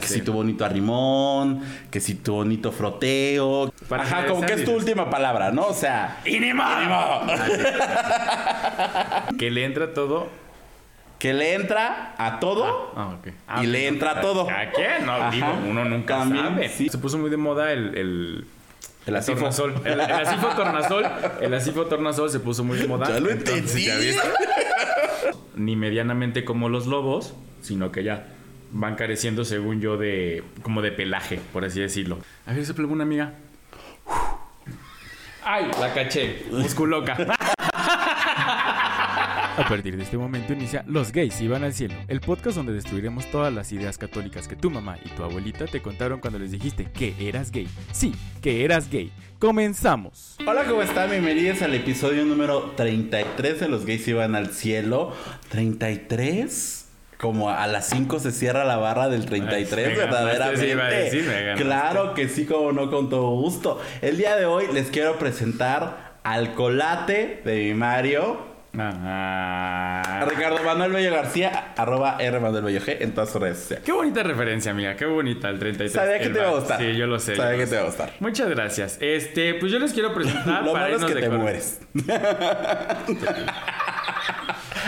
Que si tu bonito arrimón, que si tu bonito froteo. Para Ajá, como que es tu y- última palabra, ¿no? O sea. ¡Inimo! Que le entra todo. que le entra a todo. Ah, ok. Y Ah, le ok. entra todo. ¿A qué? No, Ajá. digo, uno nunca También, sabe. sí. Se puso muy de moda el, el, El asifo. tornasol. El, el asifo tornasol. El asifo tornasol se puso muy de moda. Ya lo Entonces, entendí. ¿ya viste? Ni medianamente como los lobos, sino que ya van careciendo, según yo, de como de pelaje, por así decirlo. A ver, se una amiga. ¡Ay! La caché. Musculoca. A partir de este momento inicia Los gays iban al cielo, el podcast donde destruiremos todas las ideas católicas que tu mamá y tu abuelita te contaron cuando les dijiste que eras gay. Sí, que eras gay. Comenzamos. Hola, ¿cómo están? Bienvenidos al episodio número 33 de Los Gays Iban al Cielo. ¿33? Como a las 5 se cierra la barra del 33, Ay, ganaste, verdaderamente. sí decir, claro que sí, como no, con todo gusto. El día de hoy les quiero presentar al colate de mi Mario. Ah. Ricardo Manuel Bello García, arroba R Manuel Bello G en todas sus redes sociales. Qué bonita referencia, amiga. Qué bonita el 33. Sabía que El te iba a gustar. Sí, yo lo sé. Sabía que te iba a gustar. Muchas gracias. Este, pues yo les quiero presentar Lo para malo es que te mueres.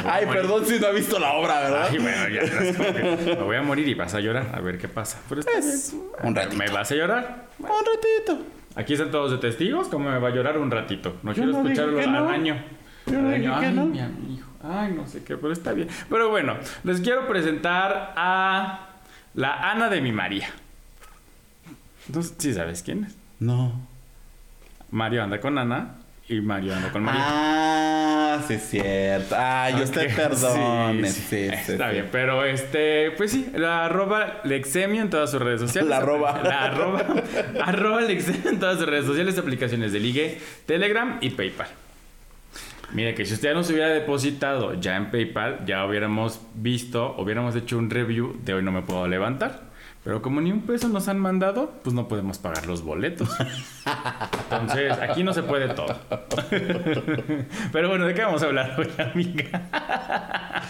Ay, perdón si no ha visto la obra, ¿verdad? Ay, bueno, ya. no es como que Me voy a morir y vas a llorar. A ver qué pasa. Pero Es un ratito. ¿Me vas a llorar? Un ratito. Aquí están todos de testigos. ¿Cómo me va a llorar un ratito? No Yo quiero no escucharlo al no. año. Yo no dije que no. mi amigo. Ay, no sé qué, pero está bien. Pero bueno, les quiero presentar a la Ana de mi María. Entonces, ¿sí sabes quién es? No. Mario anda con Ana y Mario anda con María. Ah, sí es cierto. Ah, yo usted Ok, perdone. sí, Sí, sí. sí, Está bien, pero este, pues sí, la arroba Lexemio en todas sus redes sociales. La arroba. La arroba, arroba Lexemio en todas sus redes sociales, aplicaciones de Ligue, Telegram y PayPal. Mira que si usted ya nos hubiera depositado ya en PayPal, ya hubiéramos visto, hubiéramos hecho un review de hoy no me puedo levantar. Pero como ni un peso nos han mandado, pues no podemos pagar los boletos. Entonces, aquí no se puede todo. Pero bueno, ¿de qué vamos a hablar hoy, amiga?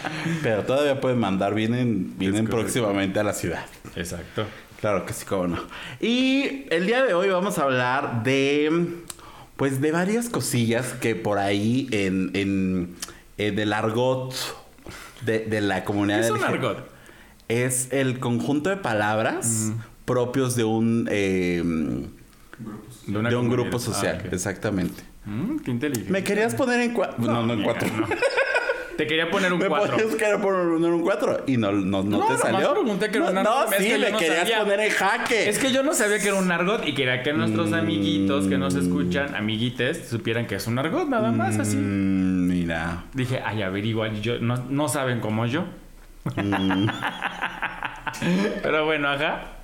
Pero todavía pueden mandar. Vienen, vienen próximamente a la ciudad. Exacto. Claro que sí, cómo no. Y el día de hoy vamos a hablar de. Pues de varias cosillas que por ahí en, en, en el argot de, de la comunidad ¿Qué es un argot? Es el conjunto de palabras propios de un eh, De, una de un grupo social, Ah, ok. exactamente. Mm, qué inteligente. ¿Me querías poner en cuatro? No, no, en cuatro. no. Te quería poner un Me 4. podías querer poner un 4 y no, no, no, No, te salió. pregunté que era no, un no, argot, es sí, que me no querías sabía. poner en jaque. Es que yo no sabía que era un argot y quería que nuestros amiguitos que nos escuchan, amiguites, supieran que es un argot, nada más así. Mm, mira. Dije, ay, a ver, igual yo, no, no saben como yo. Mm. Pero bueno, ajá.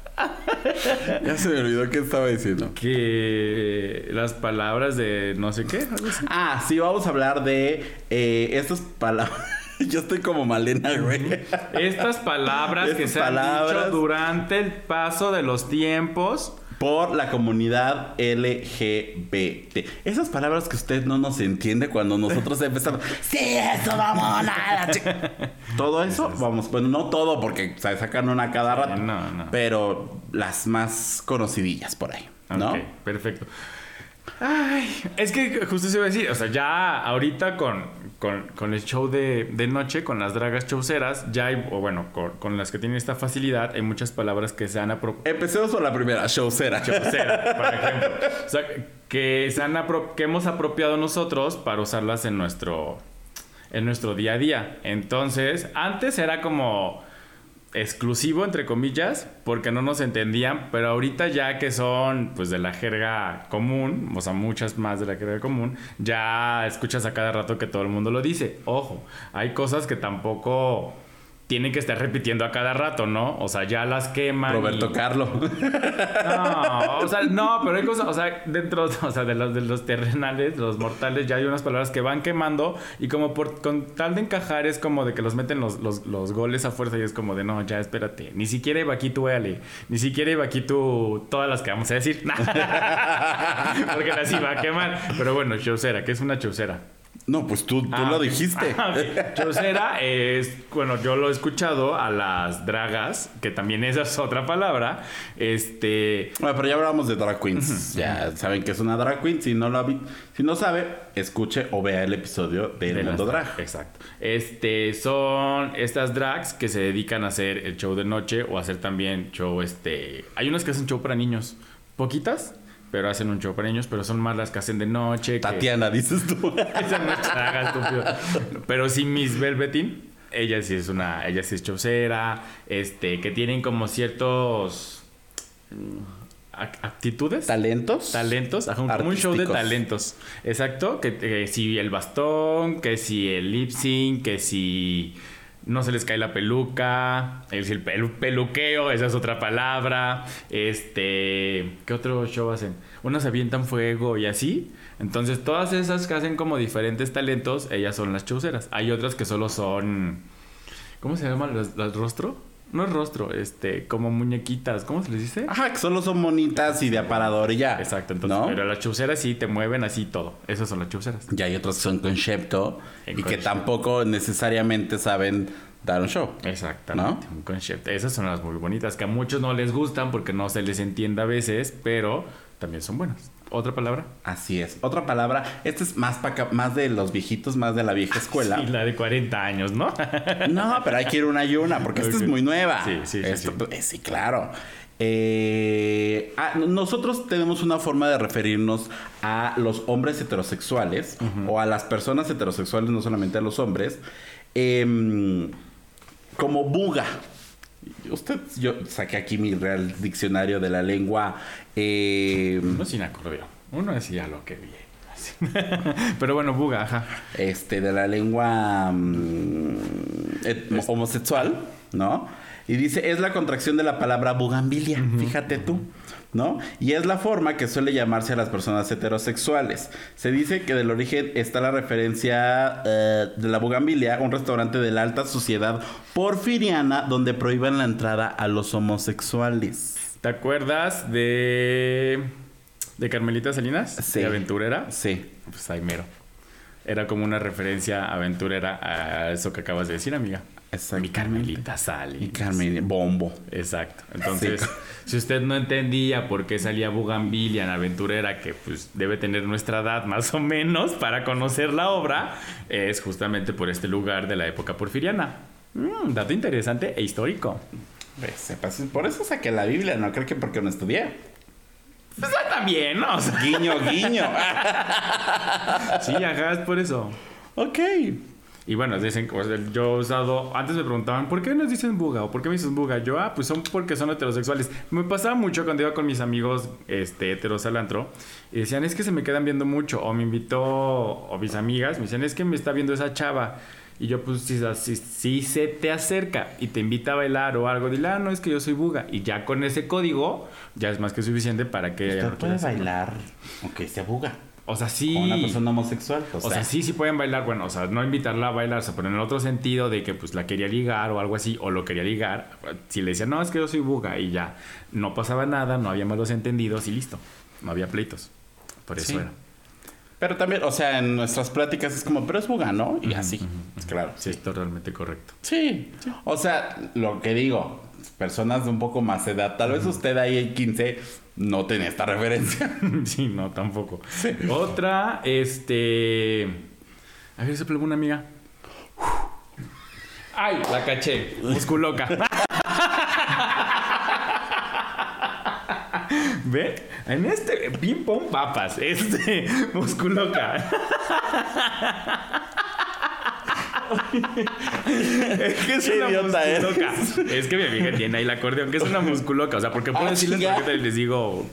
Ya se me olvidó qué estaba diciendo. Que las palabras de no sé qué, algo así. Ah, sí, vamos a hablar de eh, estas palabras. Yo estoy como Malena, güey. Estas palabras que se han dicho durante el paso de los tiempos. Por la comunidad LGBT. Esas palabras que usted no nos entiende cuando nosotros empezamos. Sí, eso vamos nada. Todo eso, vamos, bueno, no todo porque se sacan una cada rato. No, no. Pero las más conocidillas por ahí, ¿no? Ok, perfecto. Ay, es que justo se iba a decir, o sea, ya ahorita con, con, con el show de, de noche, con las dragas chauceras, ya hay, o bueno, con, con las que tienen esta facilidad, hay muchas palabras que se han apropiado. Empecemos por la primera, showcera. Chaucera, por ejemplo. O sea, que, se han que hemos apropiado nosotros para usarlas en nuestro, en nuestro día a día. Entonces, antes era como exclusivo, entre comillas, porque no nos entendían, pero ahorita ya que son pues de la jerga común, o sea, muchas más de la jerga común, ya escuchas a cada rato que todo el mundo lo dice. Ojo, hay cosas que tampoco tienen que estar repitiendo a cada rato, ¿no? O sea, ya las queman. Roberto y- Carlo. no, o sea, no, pero hay cosas, o sea, dentro o sea, de, los, de los terrenales, los mortales, ya hay unas palabras que van quemando y como por con tal de encajar es como de que los meten los, los, los goles a fuerza y es como de no, ya espérate, ni siquiera iba aquí tú, véale, ni siquiera iba aquí tú, todas las que vamos a decir, porque las iba a quemar. Pero bueno, chaucera, ¿qué es una chaucera? No, pues tú, tú Ah, lo ok. dijiste. Ah, ok. Chaucera es, bueno, yo lo he escuchado a las dragas, que también esa es otra palabra. Este, Bueno, pero ya hablamos de drag queens. Ya saben que es una drag queen. Si no lo vi- si no sabe, escuche o vea el episodio de las mundo drag. Exacto. Este, son estas drags que se dedican a hacer el show de noche o a hacer también show, este, hay unas que hacen show para niños, poquitas, pero hacen un show para niños, pero son más las que hacen de noche. que- Tatiana, dices tú. Esa no estúpido. Pero sí, Miss Velvetin, ella sí es una, ella sí es chaucera, este, que tienen como ciertos mm, ac- actitudes. ¿Talentos? Talentos, ajá, un- como un show de talentos. Exacto, que, que si el bastón, que si el lip sync, que si no se les cae la peluca, el, el pelu- peluqueo, esa es otra palabra. Este, ¿qué otro show hacen? Unos avientan fuego y así. Entonces, todas esas que hacen como diferentes talentos, ellas son las chauceras. Hay otras que solo son ¿Cómo se llama las, las rostro? No es rostro, este, como muñequitas, ¿cómo se les dice? Ajá, que solo son bonitas y de aparador y ya. Exacto, entonces, ¿No? pero las chuceras sí te mueven así todo. Esas son las chuceras. Ya hay otros que son concepto En y que concepto. tampoco necesariamente saben dar un show. Exactamente, un concept. Esas son las muy bonitas, que a muchos no les gustan porque no se les entiende a veces, pero también son buenas. ¿Otra palabra? Así es. Otra palabra, esta es más, pa' acá- más de los viejitos, más de la vieja escuela. Y la de 40 años, ¿no? No, pero hay que ir una y una, porque esta Ok. es muy nueva. Sí, sí, sí, Esto, sí. pues, sí, claro. Eh, ah, nosotros tenemos una forma de referirnos a los hombres heterosexuales o a las personas heterosexuales, no solamente a los hombres, em, como buga. Usted, yo saqué aquí mi real diccionario de la lengua. em, Uno sin acordeón. Uno decía lo que vi. Pero bueno, buga, ajá. este, de la lengua mm, et- homosexual, ¿no? Y dice, es la contracción de la palabra bugambilia, fíjate tú, ¿no? Y es la forma que suele llamarse a las personas heterosexuales. Se dice que del origen está la referencia eh, de la bugambilia, un restaurante de la alta sociedad porfiriana donde prohíban la entrada a los homosexuales. ¿Te acuerdas de. de Carmelita Salinas? Sí. De aventurera. Sí. Pues ahí mero. Era como una referencia aventurera a eso que acabas de decir, amiga. Mi Carmelita Salinas. Y Carmen, bombo. Exacto. Entonces, Sí. si usted no entendía por qué salía Bugambilia en Aventurera, que pues debe tener nuestra edad más o menos para conocer la obra, es justamente por este lugar de la época porfiriana. Mm, dato interesante e histórico. Pues, por eso saqué la Biblia, no creo que porque no estudié. Pues también, ¿no? O sea, Guiño, guiño. sí, ajá, es por eso. ok. Y bueno, dicen, o sea, yo he usado, antes me preguntaban, ¿por qué nos dicen buga? ¿O por qué me dicen buga? Yo, ah, pues son porque son heterosexuales. Me pasaba mucho cuando iba con mis amigos este, heteros al antro y decían, es que se me quedan viendo mucho. O me invitó, o mis amigas me decían, es que me está viendo esa chava. Y yo, pues, si, si, si se te acerca y te invita a bailar o algo, dile, ah, no, es que yo soy buga. Y ya con ese código, ya es más que suficiente para que... Usted no puede bailar, aunque se buga. O sea, sí. Con una persona homosexual. O, O sea, sí, sí pueden bailar, bueno, o sea, no invitarla a bailar, o sea, pero en el otro sentido de que pues la quería ligar o algo así, o lo quería ligar, si le decía, no, es que yo soy buga, y ya, no pasaba nada, no había malos entendidos y listo, no había pleitos. Por eso Sí. era. Pero también, o sea, en nuestras pláticas es como, pero es buga, ¿no? Y así. Claro. Sí, es totalmente correcto. Sí. O sea, lo que digo, personas de un poco más edad, tal vez usted ahí en 15 no tenía esta referencia. sí, no, tampoco. Otra, este. A ver, sopla una amiga. ¡Ay! La caché. Musculoca. ¿Ve? En este ping pong papas. Este musculoca. es que es Qué una idiota eres. musculoca. Es que mi amiga tiene ahí el acordeón, que es una musculoca. O sea, porque puedo Ah, decirles porque les digo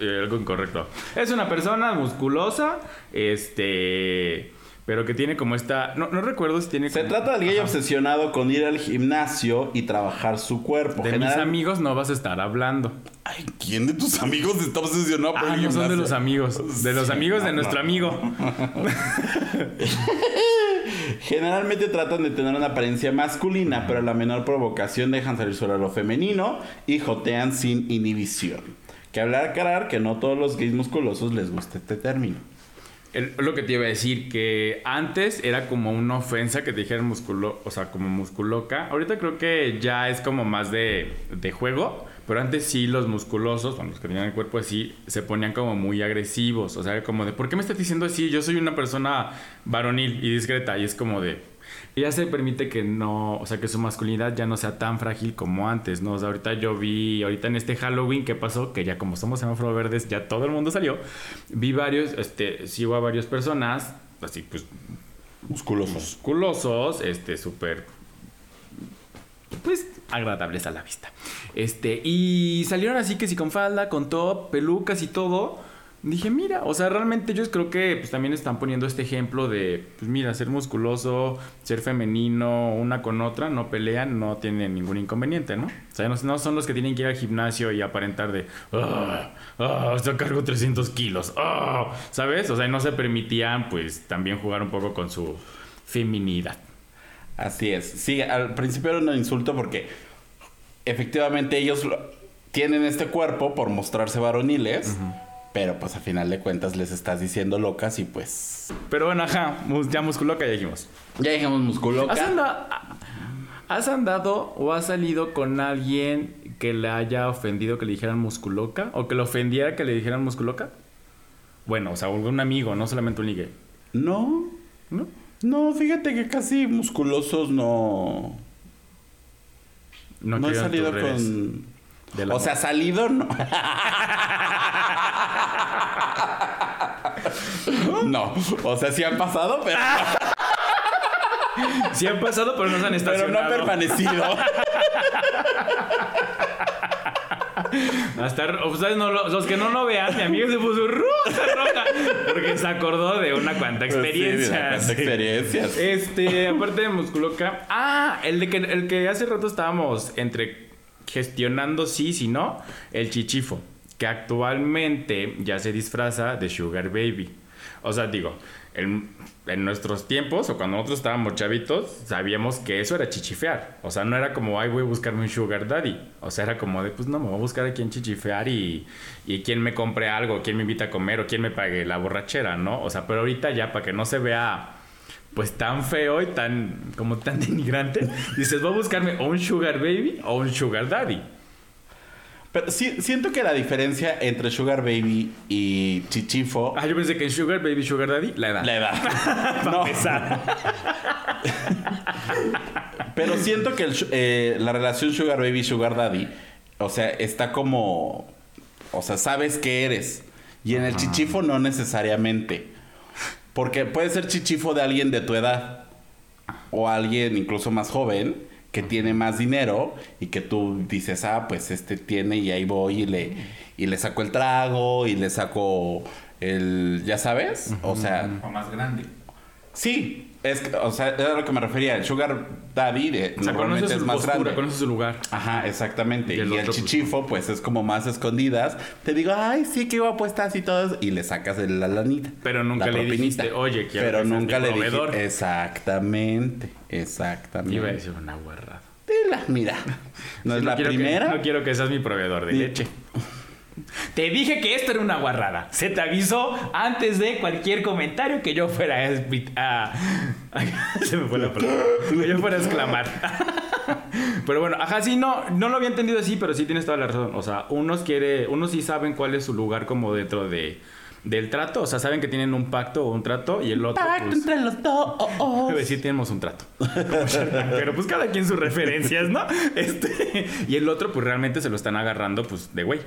eh, algo incorrecto. Es una persona musculosa, este. Pero que tiene como esta. No, no recuerdo si tiene. Se como- trata del gay Ajá. obsesionado con ir al gimnasio y trabajar su cuerpo. De mis amigos no vas a estar hablando. Ay, ¿quién de tus amigos está obsesionado por Ah, el no son de los amigos. De los Sí, amigos de no, nuestro no. amigo. Generalmente tratan de tener una apariencia masculina, pero a la menor provocación dejan salir solo lo femenino y jotean sin inhibición. Que hablar aclarar que no todos los gays musculosos les gusta este término. lo que te iba a decir, que antes era como una ofensa que te dijeran musculo, o sea, como musculoca. Ahorita creo que ya es como más de, de juego, pero antes sí los musculosos, bueno, los que tenían el cuerpo así, se ponían como muy agresivos. O sea, como de, ¿por qué me estás diciendo así? Yo soy una persona varonil y discreta. Y es como de, ya se permite que no, o sea, que su masculinidad ya no sea tan frágil como antes, ¿no? O sea, ahorita yo vi, ahorita en este Halloween, ¿qué pasó? Que ya como somos semáforo verdes, ya todo el mundo salió. Vi varios, este, sigo a varias personas, así pues Musculosos. musculosos, este, súper, pues, agradables a la vista. Este, y salieron así que sí con falda, con top, pelucas y todo. Dije, mira, o sea, realmente ellos creo que pues, también están poniendo este ejemplo de, pues mira, ser musculoso, ser femenino, una con otra, no pelean, no tienen ningún inconveniente, ¿no? O sea, no, no son los que tienen que ir al gimnasio y aparentar de, ah, ah, yo cargo 300 kilos, ah", ¿sabes? O sea, no se permitían, pues, también jugar un poco con su feminidad. Así es. Sí, al principio era un insulto porque efectivamente ellos lo- tienen este cuerpo por mostrarse varoniles, pero pues a final de cuentas les estás diciendo locas y pues Pero bueno, ajá, ya musculoca ya dijimos. ya dijimos musculoca. ¿Has, anda- ¿Has andado o has salido con alguien que le haya ofendido que le dijeran musculoca? ¿O que le ofendiera que le dijeran musculoca? Bueno, o sea, un amigo, no solamente un ligue. No, ¿No? No, fíjate que casi musculosos no no, he en salido con o sea, salido no. no, o sea, sí han pasado, pero, Sí han pasado, pero no se han pero no estacionado. han permanecido. Hasta, ustedes no lo- los que no lo vean, mi amigo se puso roja, roja. Porque se acordó de una cuanta experiencia. Pues Sí, experiencias. Este, aparte de musculoca. Ah, el de que el que hace rato estábamos entre gestionando sí, si no, el chichifo. Que actualmente ya se disfraza de Sugar Baby. O sea, digo, en, nuestros tiempos, o cuando nosotros estábamos chavitos, sabíamos que eso era chichifear. O sea, no era como, ay, voy a buscarme un Sugar Daddy. O sea, era como de, pues no, me voy a buscar a quien chichifear y, y quien me compre algo, quien me invita a comer o quien me pague la borrachera, ¿no? O sea, pero ahorita ya para que no se vea pues tan feo y tan como tan denigrante, dices, voy a buscarme o un sugar baby o un sugar daddy. Pero sí, siento que la diferencia entre Sugar Baby y Chichifo Ah, yo pensé que en sugar baby, sugar daddy, la edad. la edad. No, pero siento que el eh, la relación Sugar Baby Sugar Daddy, o sea, está como, o sea, sabes que eres. Y en el Chichifo no necesariamente. Porque puede ser Chichifo de alguien de tu edad o alguien incluso más joven que tiene más dinero y que tú dices, ah, pues este tiene y ahí voy y le, y le saco el trago y le saco el, ya sabes, o sea, O más grande. Sí, es, que, o sea, era a lo que me refería, el sugar daddy de, O sea, normalmente es más postura, grande. conoce su lugar. Ajá, exactamente. Y Y el pues, chichifo, pues es como más escondidas. Te digo, ay, sí, qué guapo estás y todo eso", Y le sacas la lanita. Pero nunca la le propinita. dijiste, "Oye, quiero Pero que nunca le dije. proveedor". Exactamente. Exactamente. Iba a decir una guarrada. Dila, mira. No es la que- primera. no quiero que seas mi proveedor de Sí. leche. Te dije que esto era una guarrada. Se te avisó antes de cualquier comentario que yo fuera a... se me fue la palabra. Que yo fuera a exclamar. Pero bueno, ajá, sí, no, no lo había entendido así, pero sí tienes toda la razón. O sea, unos quiere, unos sí saben cuál es su lugar como dentro de del trato, o sea, saben que tienen un pacto o un trato y el otro Pacto pues, entre los dos. Pues sí tenemos un trato. Pero pues cada quien sus referencias, ¿no? Este, y el otro pues realmente se lo están agarrando pues de güey.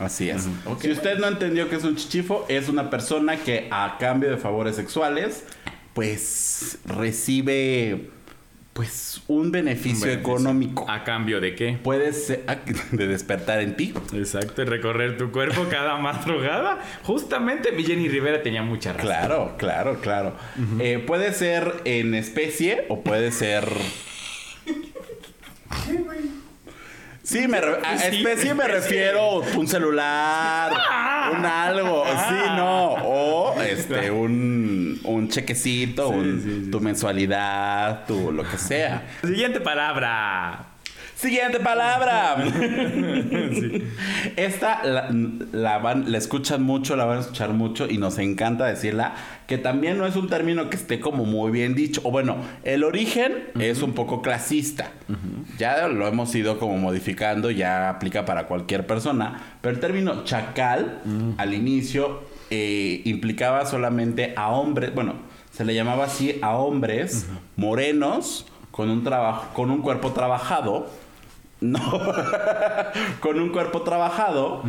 Así es. Si usted no entendió que es un chichifo, es una persona que a cambio de favores sexuales, pues recibe pues un beneficio, Un beneficio. económico. ¿A cambio de qué? Puede ser de despertar en ti. Exacto, y recorrer tu cuerpo cada madrugada. Justamente mi Jenny Rivera tenía mucha razón. Claro, claro, claro. Eh, puede ser en especie o puede ser. Sí, me re- a especie me refiero un celular, un algo, sí, no, o este un, un chequecito, un- tu mensualidad, tu lo que sea. Siguiente palabra. Siguiente palabra. Esta la, la van, la escuchan mucho, la van a escuchar mucho y nos encanta decirla, que también no es un término que esté como muy bien dicho. O bueno, el origen es un poco clasista. Ya lo hemos ido como modificando, ya aplica para cualquier persona. Pero el término chacal, al inicio, eh, implicaba solamente a hombres, bueno, se le llamaba así a hombres morenos con un trabajo, con un cuerpo trabajado, no, con un cuerpo trabajado,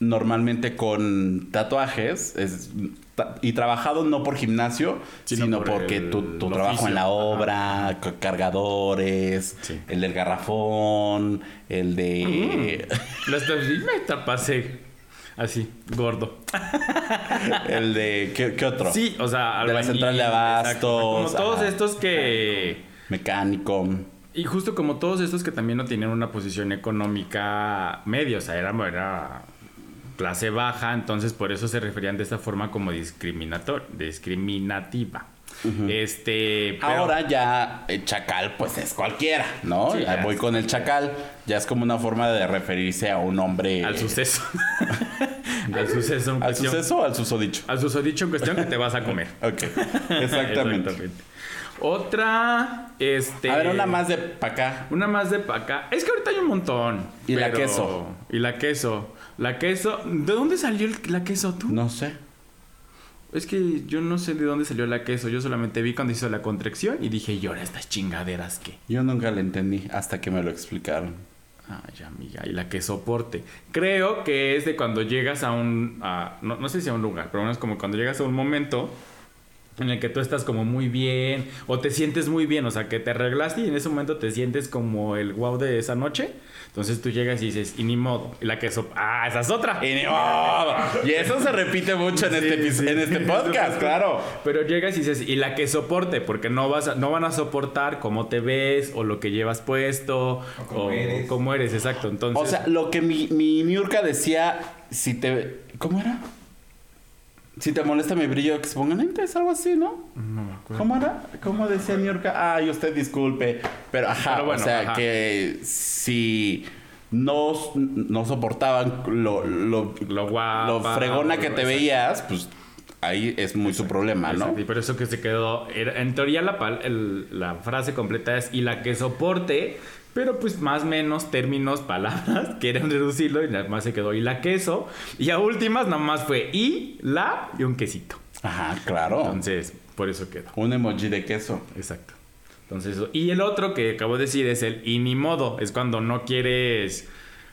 normalmente con tatuajes, es- y trabajado no por gimnasio, Sino sino, por porque el- tu, tu el trabajo oficio. en la obra, ca- cargadores, Sí. el del garrafón, el de... Las me tapasé. Así, gordo. el de... ¿qué, qué otro? Sí, o sea, De la albañil, central de. Como todos estos que. Mecánico. Y justo como todos estos que también no tenían una posición económica media, o sea, era, era clase baja, entonces por eso se referían de esta forma como discriminator, discriminativa. Este. pero- Ahora ya el chacal pues es cualquiera, ¿no? Sí, Ya voy es- con el chacal, ya es como una forma de referirse a un hombre... Al suceso. al suceso en ¿Al cuestión. suceso o al susodicho? Al susodicho en cuestión que te vas a comer. Ok, exactamente. Otra, este... A ver, una más de pa' acá. Una más de pa' acá. Es que ahorita hay un montón. Y la queso. Y la queso. La queso. ¿De dónde salió el- la queso tú? No sé. Es que yo no sé de dónde salió la queso. Yo solamente vi cuando hizo la contracción y dije, ¿y ahora estas chingaderas qué? Yo nunca le entendí hasta que me lo explicaron. Ay, amiga, y la que soporte. Creo que es de cuando llegas a un. a- no, no sé si a un lugar, pero es como cuando llegas a un momento en el que tú estás como muy bien o te sientes muy bien, o sea, que te arreglaste y en ese momento te sientes como el wow de esa noche. Entonces tú llegas y dices, y ni modo. Y la que so Ah, esa es otra. Y, ni modo. Y eso se repite mucho en, Sí, este, sí. en este podcast, claro. Pero llegas y dices, y la que soporte, porque no vas a- no van a soportar cómo te ves, o lo que llevas puesto, o cómo eres. cómo eres, exacto. Entonces, O sea, lo que mi, mi Niurka decía, si te... ¿Cómo era? Si te molesta mi brillo, que se pongan lentes, algo así, ¿no? no me acuerdo. ¿Cómo era? ¿Cómo decía Niurka? Ay, usted disculpe. Pero ajá, Pero bueno, o sea, ajá. que si no, no soportaban lo, lo, Lo guapa, lo fregona que te veías, pues ahí es muy su problema, ¿no? Exacto, Y por eso que se quedó. en teoría, la, pal- el- la frase completa es y la que soporte, pero pues más o menos términos, palabras, quieren reducirlo y nada más se quedó y la queso. Y a últimas, nada más fue y, la y un quesito. Ajá, claro. Entonces, por eso quedó. Un emoji de queso. Exacto. Entonces, y el otro que acabo de decir es el y ni modo. Es cuando no quieres.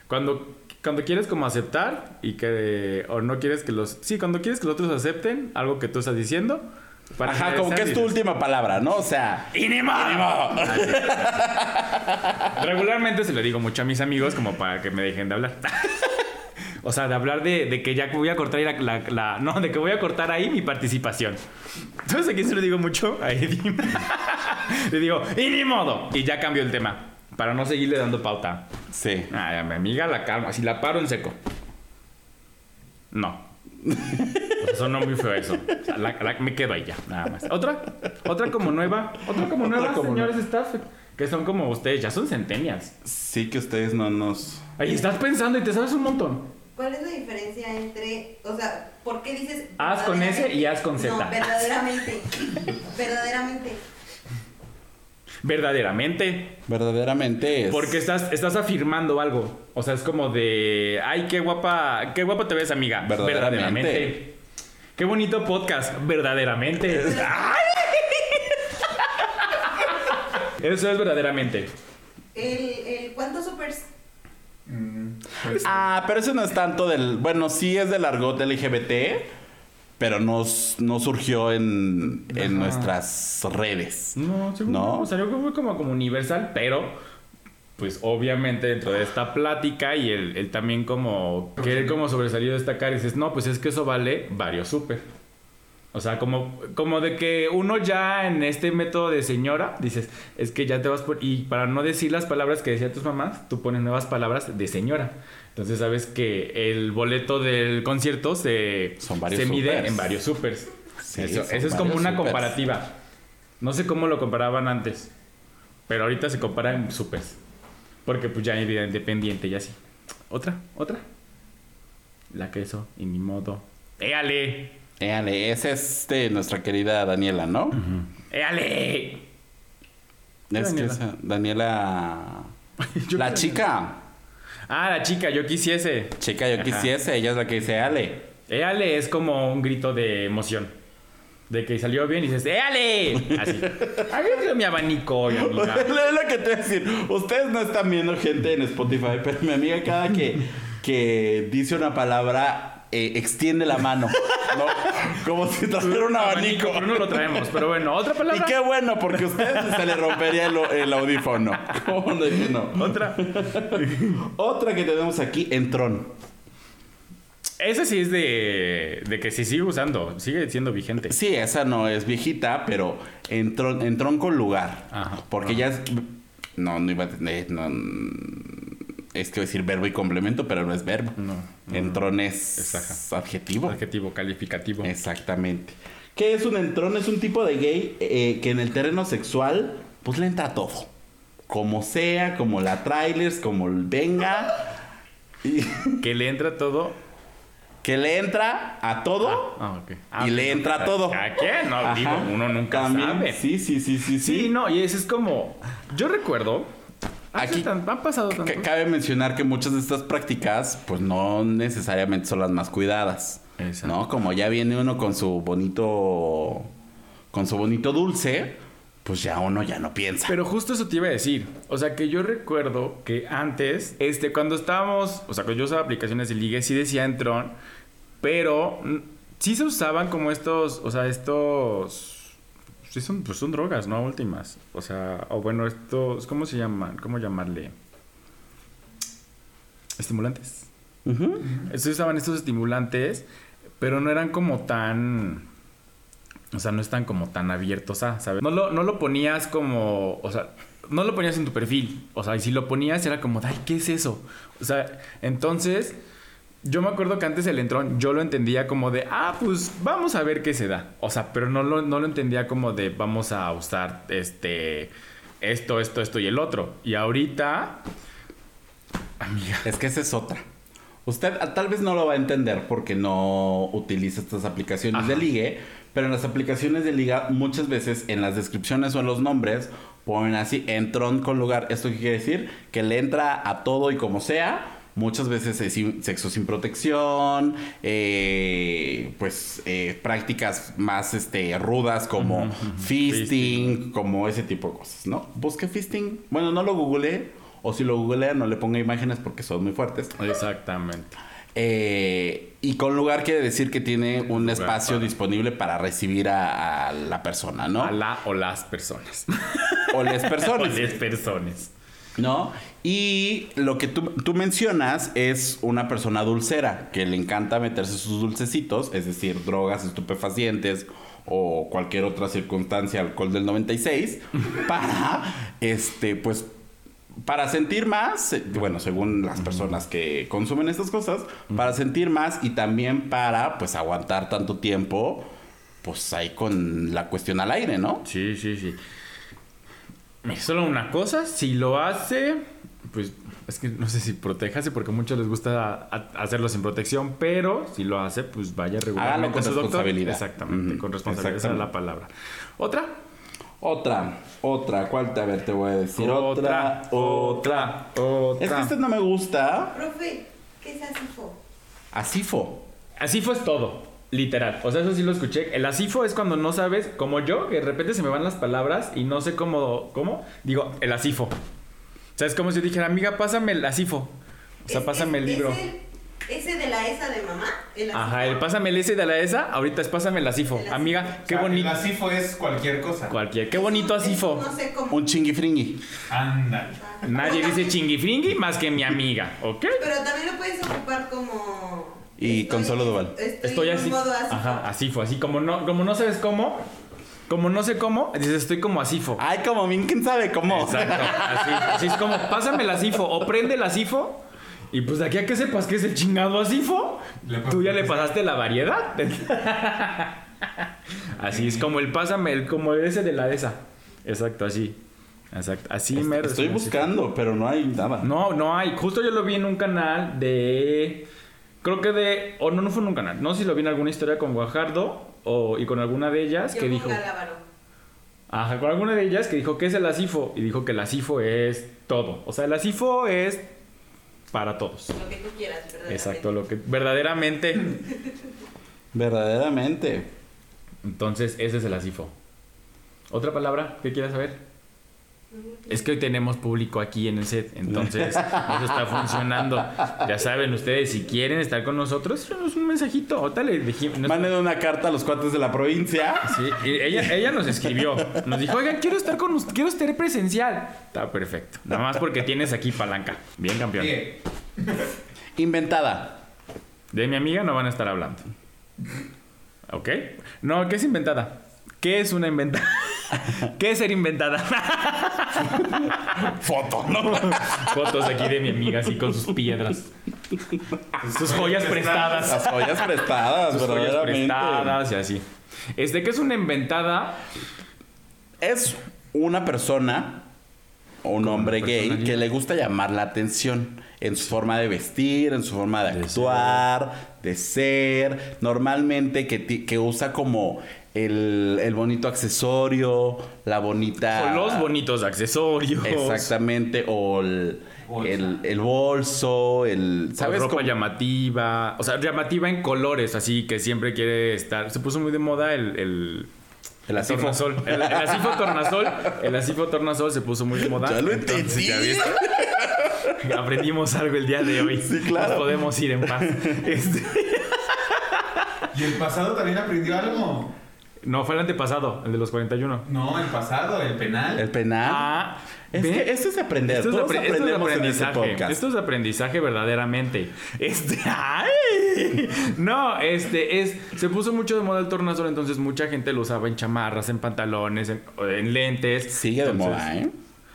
Cuando, cuando quieres como aceptar y que. O no quieres que los. Sí, cuando quieres que los otros acepten algo que tú estás diciendo. Para Ajá, como que es tu última palabra, ¿no? O sea... ¡Y ni modo! ¡Ni modo! Regularmente se lo digo mucho a mis amigos como para que me dejen de hablar. o sea, de hablar de, de que ya voy a cortar ahí la, la- la- No, de que voy a cortar ahí mi participación. ¿Sabes a quién se lo digo mucho? A Eddie. Le digo, ¡y ni modo! Y ya cambio el tema. Para no seguirle dando pauta. Sí. Ay, a mi amiga la calma. Si la paro en seco. No. Sea, sonó muy feo eso. O sea, la- la- me quedo ahí ya, nada más. ¿Otra? ¿Otra como nueva? ¿Otra como nueva, como señores staff? Que son como ustedes, ya son centenias. Sí que ustedes no nos... Ahí estás pensando y te sabes un montón. ¿Cuál es la diferencia entre, o sea, por qué dices... Haz con S y haz con Z. No, verdaderamente. verdaderamente. Verdaderamente. Verdaderamente es... Porque estás, estás afirmando algo. O sea, es como de. Ay, qué guapa. Qué guapa te ves, amiga. Verdaderamente. Qué bonito podcast. Verdaderamente. Eso es verdaderamente. El, el, ¿Cuántos supers? Mm, pues, Ah, pero eso no es tanto del... Bueno, sí es del argot LGBT, pero no, no surgió en, en nuestras redes. No, según ¿No? O sea, yo creo que fue como, como universal, pero. Pues obviamente dentro de esta plática y el, el también como querer como sobresalir o destacar, dices, no, pues es que eso vale varios súper. O sea, como, como de que uno ya en este método de señora, dices, es que ya te vas por... Y para no decir las palabras que decían tus mamás, tú pones nuevas palabras de señora. Entonces sabes que el boleto del concierto se, Son varios se mide supers. en varios supers. Sí, eso, eso es como una supers. comparativa. No sé cómo lo comparaban antes, pero ahorita se compara en supers. Porque pues ya vida independiente y así. Otra, otra. La queso, y ni modo. ¡Éale! Éale, esa es de nuestra querida Daniela, ¿no? ¡Éale! Es que Daniela? esa- Daniela. La chica. Ah, la chica, yo quisiese. Chica, yo Ajá. quisiese. Ella es la que dice Ale. ¡Éale! Es como un grito de emoción. De que salió bien y dices, ¡éale! Así. Agarre mi abanico, mi amiga. Es lo que te voy a decir. Ustedes no están viendo gente en Spotify, pero mi amiga cada que, que dice una palabra eh, extiende la mano. ¿no? Como si trajera un abanico. Pero no lo traemos. Pero bueno, otra Y palabra. qué bueno, porque a ustedes se le rompería el, el audífono. ¿Cómo no? Otra. Otra que tenemos aquí, entrón. Esa sí es de, de que se sigue usando, sigue siendo vigente. Sí, esa no es viejita, pero entrón, entrón con lugar. Ajá. Porque ya es... No, no iba a tener... no, es que decir verbo y complemento, pero no es verbo. No, no, entrón es, adjetivo. Adjetivo calificativo. Exactamente. ¿Qué es un entrón? Es un tipo de gay eh, que en el terreno sexual, pues le entra todo. Como sea, como la trailers, como venga. Y Que le entra todo. Que le entra a todo. Ah. Y Ah, le ok. entra todo. ¿A qué? No, Ajá. digo, uno nunca También, sabe. Sí, sí, sí, sí, sí. Sí, no, y eso es como. Yo recuerdo. Aquí tan- han pasado tantos. Cabe mencionar que muchas de estas prácticas, pues no necesariamente son las más cuidadas. Exacto. ¿No? Como ya viene uno con su bonito. Con su bonito dulce, pues ya uno ya no piensa. Pero justo eso te iba a decir. O sea, que yo recuerdo que antes, este, cuando estábamos, o sea, cuando yo usaba aplicaciones de ligue, sí decía Entron, pero mm, sí se usaban como estos, o sea, estos, sí son, pues son drogas, ¿no? Últimas. O sea, o bueno, estos, ¿cómo se llaman? ¿Cómo llamarle? Estimulantes. Ujú. Se usaban estos estimulantes, pero no eran como tan. O sea, no están como tan abiertos a, ¿sabes? No lo, no lo ponías como. O sea, no lo ponías en tu perfil. O sea, y si lo ponías era como, ay, ¿qué es eso? O sea, entonces. Yo me acuerdo que antes el entrón yo lo entendía como de, ah, pues vamos a ver qué se da. O sea, pero no lo, no lo entendía como de, vamos a usar este, esto, esto, esto y el otro. Y ahorita, amiga, Es que esa es otra. Usted ah, tal vez no lo va a entender porque no utiliza estas aplicaciones Ajá. de ligue, pero en las aplicaciones de liga muchas veces en las descripciones o en los nombres ponen así, entrón con lugar. ¿Esto qué quiere decir? Que le entra a todo y como sea. Muchas veces es sexo sin protección, eh, pues eh, prácticas más este, rudas como fisting, como ese tipo de cosas, ¿no? Busque fisting. Bueno, no lo googleé, o si lo googlea no le ponga imágenes porque son muy fuertes. exactamente. Eh, y con lugar quiere decir que tiene un Lugar espacio para- disponible para recibir a, a la persona, ¿no? A la o las personas. O las o personas, las personas. ¿no? Y lo que tú, tú mencionas es una persona dulcera que le encanta meterse sus dulcecitos, es decir, drogas, estupefacientes o cualquier otra circunstancia, alcohol del 96, para, este, pues, para sentir más, bueno, según las personas que consumen estas cosas, para sentir más y también para, pues, aguantar tanto tiempo, pues, ahí con la cuestión al aire, ¿no? Sí, sí, sí. Solo una cosa, si lo hace, pues es que no sé si protéjase porque a muchos les gusta a- hacerlo sin protección, pero si lo hace, pues vaya regularmente con a su doctor. responsabilidad. Exactamente, Ujú, con responsabilidad esa es la palabra. ¿Otra? Otra, otra, ¿cuál te, a ver, te voy a decir? Otra, otra. otra. Es que este no me gusta. Profe, ¿qué es asifo? Asifo. Así fue todo, literal. O sea, eso sí lo escuché. El asifo es cuando no sabes, como yo, que de repente se me van las palabras y no sé cómo. ¿Cómo? Digo, el asifo. Sea, es como si yo dijera, amiga, pásame el asifo. O sea, Es- pásame el libro. ¿Ese, ese de la esa de mamá? El. Ajá, el pásame el ese de la esa, ahorita es pásame el asifo. El asifo. Amiga, qué O sea, bonito. El asifo es cualquier cosa. Cualquier, qué bonito un No sé cómo. Un chingifringui. Ándale. Nadie dice chingifringui más que mi amiga, ¿ok? Pero también lo puedes ocupar como. Y Consuelo Duval. Estoy, Estoy así. modo asifo. Ajá, asifo, así como no, como no sabes cómo, como no sé cómo, dices estoy como asifo. Ay, como bien, quién sabe cómo. Exacto, así, así es como, pásame el asifo o prende el asifo. Y pues de aquí a que sepas que es el chingado asifo, tú ya le pasaste. la variedad. Así es como el pásame, el como ese de la de esa. Exacto, así. Exacto. Así me Estoy buscando, pero no hay nada. No, no hay. Justo yo lo vi en un canal de. Creo que de. O no, no fue en un canal. No sé si lo vi en alguna historia con Guajardo o, y con alguna de ellas Yo que dijo. Galábaro. Ajá, con alguna de ellas que dijo que es el ASIFO. Y dijo que el ASIFO es todo. O sea, el ASIFO es para todos. Lo que tú quieras, ¿verdad? Exacto, lo que verdaderamente. Verdaderamente. Entonces, ese es el ASIFO. ¿Otra palabra que quieras saber? Es que hoy tenemos público aquí en el set, entonces eso está funcionando. Ya saben ustedes, si quieren estar con nosotros, échenos un mensajito. Ahorita le dijimos. nos- Manden una carta a los cuates de la provincia. Sí, y ella, ella nos escribió. Nos dijo, oigan, quiero estar con us- quiero estar presencial. Está perfecto. Nada más porque tienes aquí palanca. Bien, campeón. Bien. Inventada. De mi amiga no van a estar hablando. ¿Ok? No, ¿qué es inventada? ¿Qué es una inventada? ¿Qué es ser inventada? Foto, ¿no? Fotos aquí de mi amiga así con sus piedras. Sus joyas prestadas. Las joyas prestadas, Sus joyas prestadas y así. Este, ¿qué es una inventada? Es una persona o un hombre gay que le gusta llamar la atención en su forma de vestir, en su forma de, De actuar, de ser. Normalmente que, que usa como el, el bonito accesorio, la bonita... Con los bonitos accesorios. Exactamente, o el, el, el bolso, el... ¿Sabes? ¿Sabes ropa cómo? llamativa. O sea, llamativa en colores, así que siempre quiere estar. Se puso muy de moda el. el El asifo. tornasol. El, el asifo tornasol. El asifo tornasol se puso muy de moda. Ya lo Entonces, entendí. Aprendimos algo el día de hoy. Sí, claro. Nos podemos ir en paz. Este- ¿Y el pasado también aprendió algo? No, fue el antepasado, el de los 41. No, el pasado, el penal. El penal. Ah, es que esto es de aprender. Esto es, Todos apre- esto este aprendizaje. podcast. Esto es aprendizaje verdaderamente. Este, ¡ay! No, este es. Se puso mucho de moda el tornasol, entonces mucha gente lo usaba en chamarras, en pantalones, en, en lentes. Sigue de Entonces- moda, ¿eh?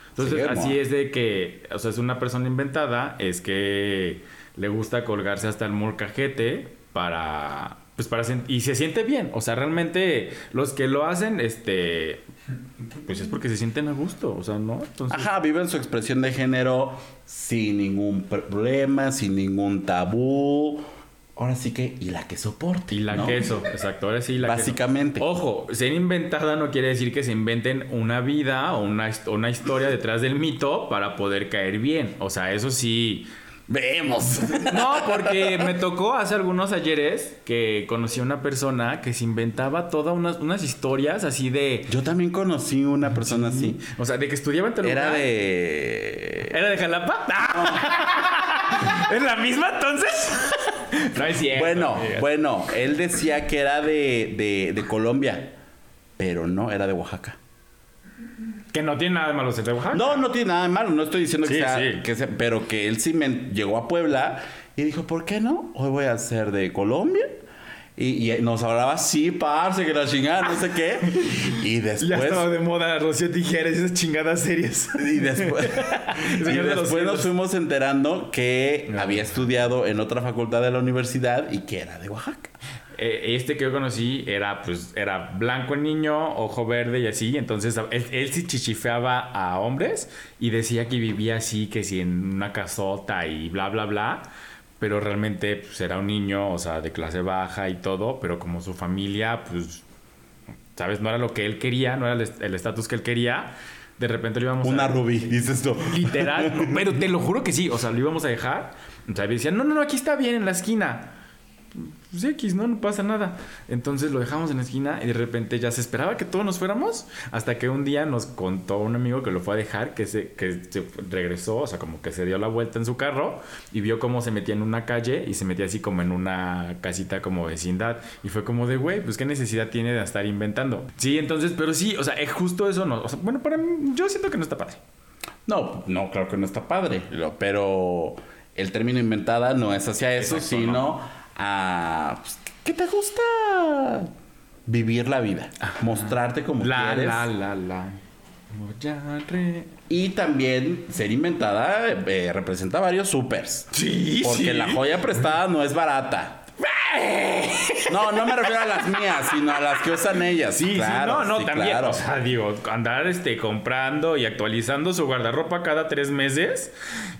Entonces, Sigue así moda. es de que, o sea, es una persona inventada, es que le gusta colgarse hasta el molcajete para, pues para, y se siente bien, o sea, realmente los que lo hacen, este, pues es porque se sienten a gusto, o sea, ¿no? Entonces, Ajá, viven su expresión de género sin ningún problema, sin ningún tabú. Ahora sí que, y la que soporte. Y la ¿no? queso, exacto, ahora sí la Básicamente. queso. Ojo, ser inventada no quiere decir que se inventen una vida o una, una historia detrás del mito para poder caer bien. O sea, eso sí, Vemos. No, porque me tocó hace algunos ayeres que conocí a una persona que se inventaba todas unas, unas historias así de. Yo también conocí una persona así. O sea, de que estudiaba en Toluca. Era de. ¿Era de Jalapa? ¿Es la misma entonces? no es cierto. Bueno, bueno, él decía que era de, de, de Colombia, pero no, era de Oaxaca. Que no tiene nada de malo ser de Oaxaca. No, no tiene nada de malo, no estoy diciendo que, Sí, sea, sí. que sea- pero que él sí me llegó a Puebla y dijo, ¿por qué no? Hoy voy a ser de Colombia. Y, y nos hablaba así, parce, que la chingada, no sé qué. Y Ya después... estaba de moda Rocío Tijeras y esas chingadas series. Y después, y después nos fuimos enterando que No. había estudiado en otra facultad de la universidad y que era de Oaxaca. Eh, este que yo conocí era, pues, era blanco el niño, ojo verde y así. Entonces, él, él sí chichifeaba a hombres y decía que vivía así, que si en una casota y bla, bla, bla. Pero realmente, pues, era un niño, o sea, de clase baja y todo. Pero como su familia, pues, ¿sabes? No era lo que él quería, no era el est- el estatus que él quería. De repente lo íbamos Una a... rubí, dices tú. Literal, pero te lo juro que sí, o sea, lo íbamos a dejar. O sea, decían, no, no, no, aquí está bien en la esquina. Pues X, no, no pasa nada. Entonces lo dejamos en la esquina y de repente ya se esperaba que todos nos fuéramos. Hasta que un día nos contó un amigo que lo fue a dejar, que se, que se regresó, o sea, como que se dio la vuelta en su carro y vio cómo se metía en una calle y se metía así como en una casita como vecindad. Y fue como de, güey, pues qué necesidad tiene de estar inventando. Sí, entonces, pero sí, o sea, es justo eso no. O sea, bueno, para mí, yo siento que no está padre. No, no, claro que no está padre. Pero el término inventada no es hacia eso, Exacto, sino a. pues, ¿Qué te gusta? Vivir la vida. Mostrarte como La, quieres. la, la, re- Y también ser inventada eh, representa varios supers. Sí, Porque sí. la joya prestada no es barata. No, no me refiero a las mías, sino a las que usan ellas. Sí, claro, sí, no, no, sí, también. claro. O sea, digo, andar este, comprando y actualizando su guardarropa cada tres meses.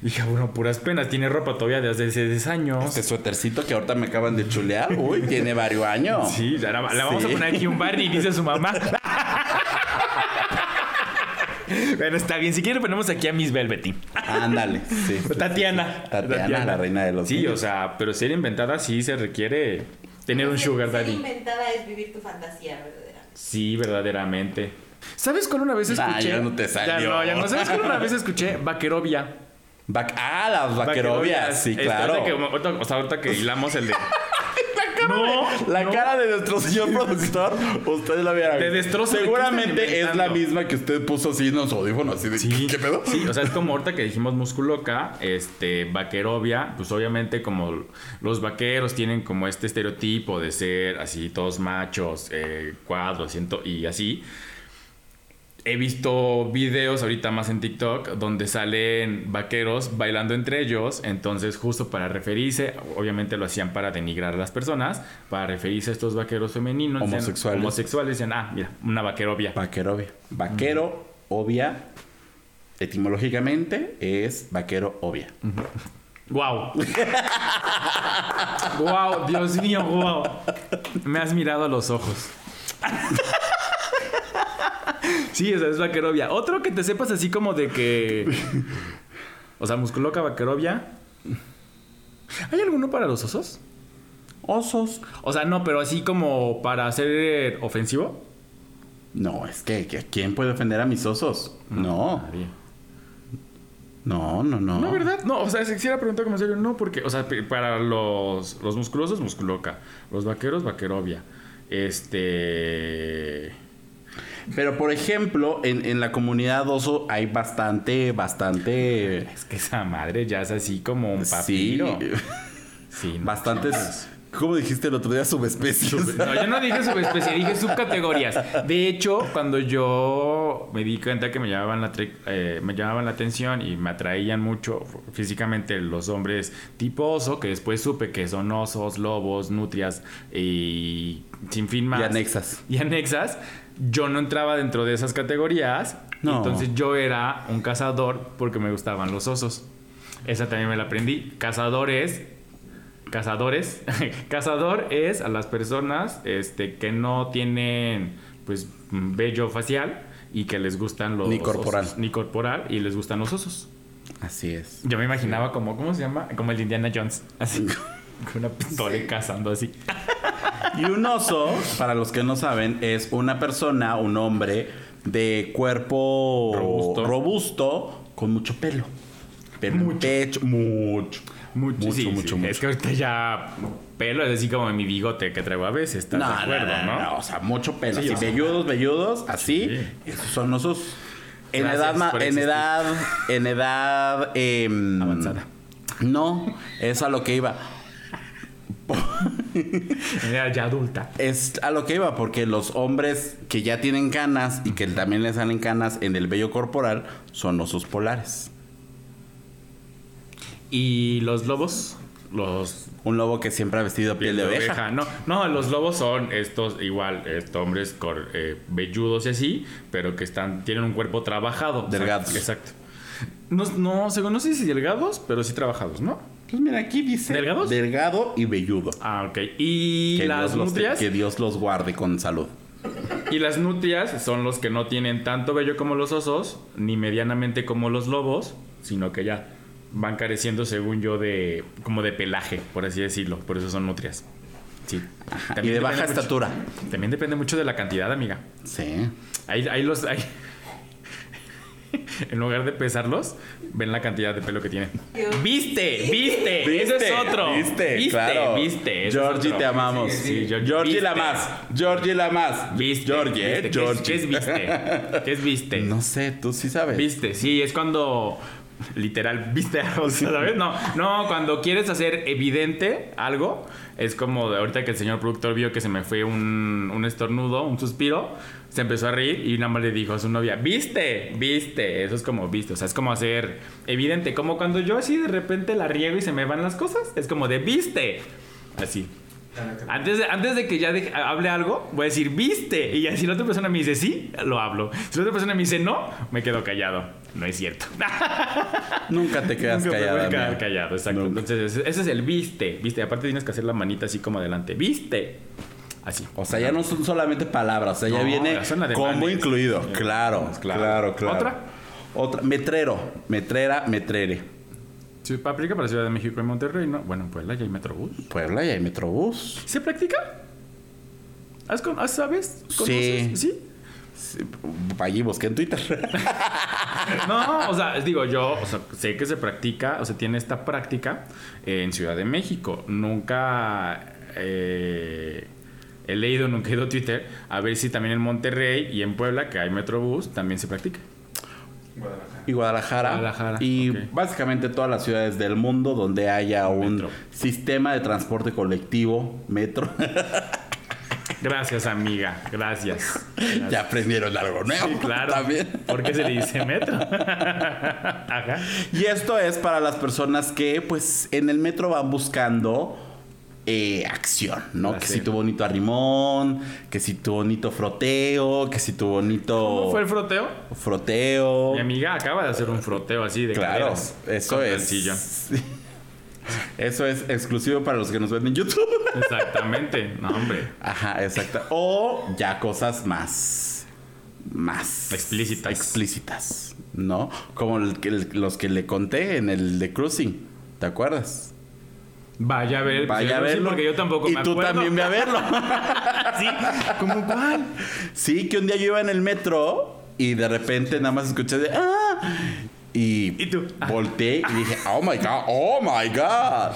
Dije, bueno, puras penas. Tiene ropa todavía desde hace 10 años. Este suétercito que ahorita me acaban de chulear, uy, tiene varios años. Sí, la, vamos a poner aquí un Barney, dice su mamá. bueno, está bien. Si quiere, ponemos aquí a Miss Velvety. Ándale, sí. Tatiana. Tatiana, la reina de los Sí, niños. o sea, pero ser inventada sí se requiere tener un sugar Ser daddy. inventada es vivir tu fantasía verdadera. Sí, verdaderamente. ¿Sabes cuál una vez Ah, escuché? ya no te salió. Ya no, ya no. ¿Sabes cuál una vez escuché? Vaquerovia. Ah, las vaquerobias, sí, claro. que- o sea, ahorita que hilamos el de... no, La no. cara de nuestro señor productor, usted la viera. De destrozo, ¿de qué Seguramente es la misma que usted puso así en los audífonos, así de Sí, ¿qué pedo? Sí, o sea, es como ahorita que dijimos musculoca, este, vaquerovia, pues obviamente como los vaqueros tienen como este estereotipo de ser así todos machos, eh, cuadros y así. He visto videos ahorita más en TikTok donde salen vaqueros bailando entre ellos, entonces justo para referirse, obviamente lo hacían para denigrar a las personas, para referirse a estos vaqueros femeninos, decían- Homosexuales. homosexuales, decían, ah, mira, una vaquerovia. Vaquerovia. Vaquero, obvia, etimológicamente es vaquero, obvia. Wow. wow, Dios mío, wow. Me has mirado a los ojos. sí, esa es vaquerovia. Otro que te sepas así como de que. O sea, musculoca, vaquerovia. ¿Hay alguno para los osos? Osos. O sea, no, pero así como para ser ofensivo. No, es que, que ¿quién puede ofender a mis osos? No, Nadie. no, no, no. No, ¿verdad? No, o sea, si quisiera preguntar como en serio, no, porque, o sea, para los, los musculosos, musculoca. Los vaqueros, vaquerovia. Este. Pero por ejemplo, en, en la comunidad oso hay bastante, bastante. Es que esa madre ya es así como un Sí, papiro. Sí, no bastantes. ¿Cómo dijiste el otro día? Subespecies. No, yo no dije subespecie, dije subcategorías. De hecho, cuando yo me di cuenta que me llamaban la, eh, me llamaban la atención y me atraían mucho físicamente los hombres tipo oso, que después supe que son osos, lobos, nutrias y sin fin más. Y anexas. Y anexas, yo no entraba dentro de esas categorías. No. Entonces yo era un cazador porque me gustaban los osos. Esa también me la aprendí. Cazador es cazadores. Cazador es a las personas este, que no tienen pues vello facial y que les gustan los Ni corporal. osos. ni corporal y les gustan los osos. Así es. Yo me imaginaba como ¿cómo se llama? Como el de Indiana Jones, así con una pistola y cazando así. Y un oso, para los que no saben, es una persona, un hombre de cuerpo Robusto. robusto, con mucho pelo. En Mucho. pecho, mucho. Mucho, Mucho, sí, mucho, sí. mucho. Es que ahorita ya pelo es así como mi bigote que traigo a veces, ¿estás No, de acuerdo, no, no? o sea, mucho pelo. Sí, así, velludos, velludos, así. Sí. Esos son osos. En edad, en edad, en edad em, Avanzada. No, es a lo que iba. Era ya adulta. Es a lo que iba, porque los hombres que ya tienen canas y que también les salen canas en el vello corporal son osos polares. ¿Y los lobos? Los Un lobo que siempre ha vestido piel de oveja. No, no, los lobos son estos igual, estos hombres cor- eh, velludos y así, pero que están tienen un cuerpo trabajado. Delgados. Exacto. No, no, según no sé si delgados, pero sí trabajados, ¿no? Pues mira, aquí dice ¿Delgados? delgado y velludo. Ah, ok. Y Que las Dios los- nutrias. que Dios los guarde con salud. Y las nutrias son los que no tienen tanto vello como los osos, ni medianamente como los lobos, sino que ya van careciendo, según yo, de como de pelaje, por así decirlo. Por eso son nutrias. Sí. y También de baja mucho- estatura. también depende mucho de la cantidad, amiga. Sí. Ahí, ahí los. ahí- en lugar de pesarlos, ven la cantidad de pelo que tienen. Dios. ¿Viste? ¿Viste? Ese es otro. Viste, ¿Viste? claro. ¿Viste? Georgie, te amamos. Sí, Georgie. Georgie la ¿Viste? más. Georgie la más. ¿Viste? Georgie, eh. ¿Viste? ¿Qué es- Georgie. ¿Qué es viste? ¿Qué es viste? No sé, tú sí sabes. Viste, sí, es cuando literal viste algo, ¿sabes? No, no, cuando quieres hacer evidente algo, es como de ahorita que el señor productor vio que se me fue un, un estornudo, un suspiro, se empezó a reír y nada más le dijo a su novia, ¿viste? ¿Viste? Eso es como viste, o sea, es como hacer evidente, como cuando yo así de repente la riego y se me van las cosas, es como de ¿viste? Así. Antes de, antes de que ya deje- hable algo, voy a decir, ¿viste? Y si la otra persona me dice sí, lo hablo. Si la otra persona me dice no, me quedo callado. No es cierto. Nunca te quedas Nunca me callada. voy a quedar callado, exacto. Nunca. Entonces, ese es el viste, viste. Aparte tienes que hacer la manita así como adelante. ¿Viste? Así. O sea, ya no son solamente palabras, o sea, ya No, viene ya combo incluido. Sí. Claro, Claro. claro, claro. ¿Otra? Otra. Metrero. Metrera, metrere. Sí, aplica para Ciudad de México y Monterrey, ¿no? Bueno, en Puebla ya hay Metrobús. Puebla y hay Metrobús. ¿Se practica? ¿Has con- ¿Sabes? ¿Sí? Sí, Allí busqué en Twitter. No, o sea, digo yo, o sea, sé que se practica, o sea, tiene esta práctica en Ciudad de México. Nunca eh, he leído, nunca he ido a Twitter, a ver si también en Monterrey y en Puebla, que hay Metrobús, también se practica. Guadalajara. y Guadalajara. Guadalajara, Y básicamente todas las ciudades del mundo donde haya un Metro. sistema de transporte colectivo, metro. Gracias, amiga, gracias. ya aprendieron algo nuevo. Sí, claro. También. ¿Por qué se le dice metro? Ajá. Y esto es para las personas que, pues, en el metro van buscando eh, acción, ¿no? Que si tu bonito arrimón, que si tu bonito froteo, que si tu bonito ¿Cómo fue el froteo? froteo. Mi amiga acaba de hacer un froteo así de Claro, eso el es. sillón. Eso es exclusivo para los que nos ven en YouTube. Exactamente. No, hombre. Ajá, exacto. O ya cosas más. Más. Explícitas. Explícitas. ¿No? Como el que- el- los que le conté en el de Cruising. ¿Te acuerdas? Vaya a ver Vaya a verlo. porque yo tampoco y me tú también ve a verlo. sí, ¿cómo cuál? sí, que un día yo iba en el metro y de repente nada más escuché de. ¡Ah! Y, ¿Y tú? Ah. volteé y dije, oh my god, oh my god.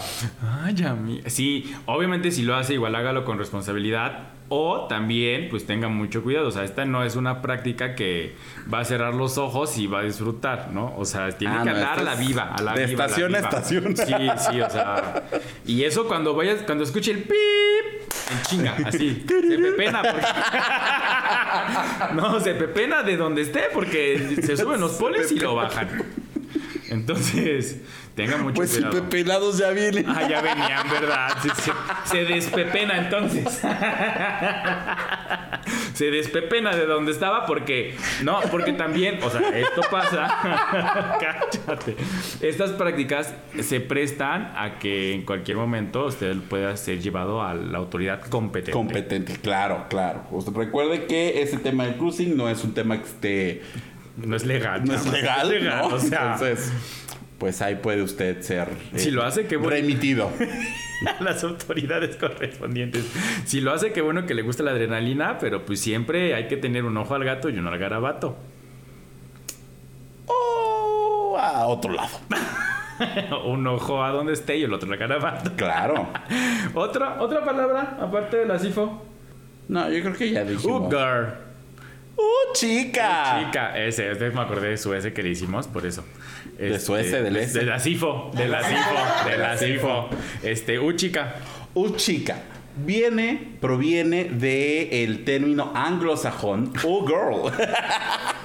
Ay. Sí, obviamente si lo hace, igual hágalo con responsabilidad. O también, pues tenga mucho cuidado. O sea, esta no es una práctica que va a cerrar los ojos y va a disfrutar, ¿no? O sea, tiene Ah, que no, andar a la viva, a la de viva. a la estación a viva. estación. Sí, sí, o sea. Y eso cuando vayas, cuando escuche el pip, en chinga, así. Se pepena. No, se pepena de donde esté porque se suben los polis y lo bajan. Entonces, tenga mucho Pues si cuidado. pepelados ya vienen. Ah, ya venían, ¿verdad? Se, se- se despepena entonces. se despepena de donde estaba porque. No, porque también, o sea, esto pasa. Cállate. Estas prácticas se prestan a que en cualquier momento usted pueda ser llevado a la autoridad competente. Competente, claro, claro. Usted recuerde que ese tema del cruising no es un tema que esté, no es legal. no es legal, ¿no? O sea, Entonces, pues ahí puede usted ser Si lo hace, qué bueno. remitido. a las autoridades correspondientes. Si lo hace, qué bueno que le gusta la adrenalina, pero pues siempre hay que tener un ojo al gato y uno al garabato. o a otro lado. un ojo a donde esté y el otro al garabato. Claro. ¿Otra, otra palabra, aparte de la sifo. No, yo creo que ya dijimos. Ugar. ¡Uh, chica! Chica, ese, este me acordé de su S que le hicimos, por eso. ¿De su S, del de- S? De la sifo, de la sifo, de la sifo. Este, U chica. ¡Uh, chica! Viene, proviene de el término anglosajón, ¡uh, girl!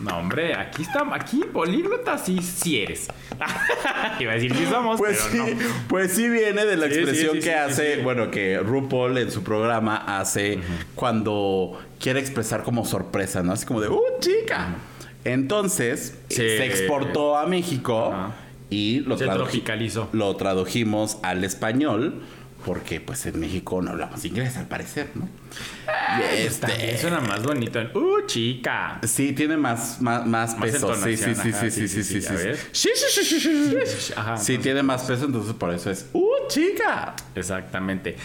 No, hombre, aquí está, aquí políglota sí, sí eres. Iba a decir sí somos, Pues sí, no. pues sí viene de la Sí, expresión sí, que sí, hace, bueno, que RuPaul en su programa hace cuando quiere expresar como sorpresa, ¿no? Así como de, ¡uh, chica! Entonces, se exportó a México y lo, Se tradujimos al español porque pues en México no hablamos inglés al parecer, ¿no? Y este, suena más bonito ¡Uh, chica! sí, tiene más, más, más peso. Sí, sí, sí, sí, sí, sí, sí, sí. Sí, sí, sí, sí, sí. Tiene más peso, entonces por eso es ¡Uh, chica! Exactamente.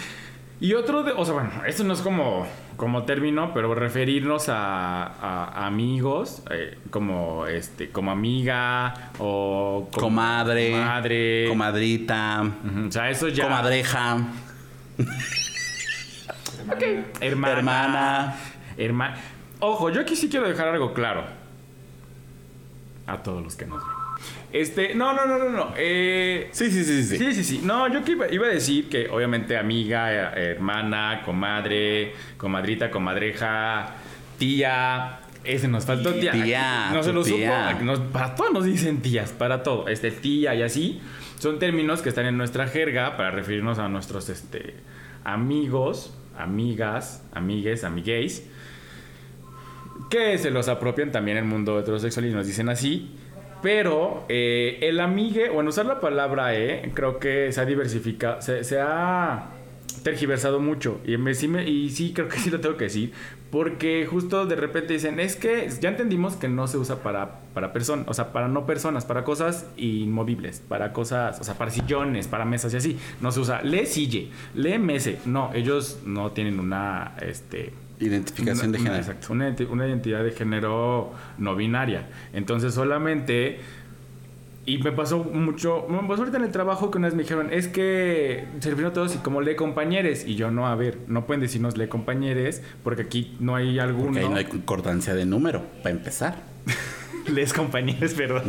Y otro de, o sea, bueno, esto no es como, como término, pero referirnos a, a amigos, eh, como este, como amiga o como Comadre. comadre. Comadrita. O sea, eso ya. Comadreja. Ok. Hermana. Hermana. Hermana. Ojo, yo aquí sí quiero dejar algo claro. A todos los que nos ven. Este, no, no, no, no, no. Eh, Sí, sí, sí, sí. Sí, sí, sí. No, yo que iba, iba a decir que obviamente amiga, hermana, comadre, comadrita, comadreja, tía. Ese nos faltó tía. Tía, No se lo tía. supo. Nos- para todo nos dicen tías, para todo. Este, tía y así. son términos que están en nuestra jerga para referirnos a nuestros este, amigos, amigas, amigues, amigues, que se los apropian también en el mundo heterosexual y nos dicen así. Pero eh, el amigue, bueno, usar la palabra E, creo que se ha diversificado, se, ha tergiversado mucho. Y, me- sí me- y sí, creo que sí lo tengo que decir. Porque justo de repente dicen, es que ya entendimos que no se usa para, para personas, o sea, para no personas, para cosas inmovibles, para cosas, o sea, para sillones, para mesas y así. No se usa, lee sille, lee mese. No, ellos no tienen una, este, Identificación una- de género. exacto, una, identi- una identidad de género no binaria. Entonces solamente... Y me pasó mucho, me pasó ahorita en el trabajo que una vez me dijeron, es que se a todos y como lee compañeres. Y yo, no, a ver, no pueden decirnos lee compañeres porque aquí no hay alguno. Porque ahí no hay concordancia de número, para empezar. Les compañeros, perdón.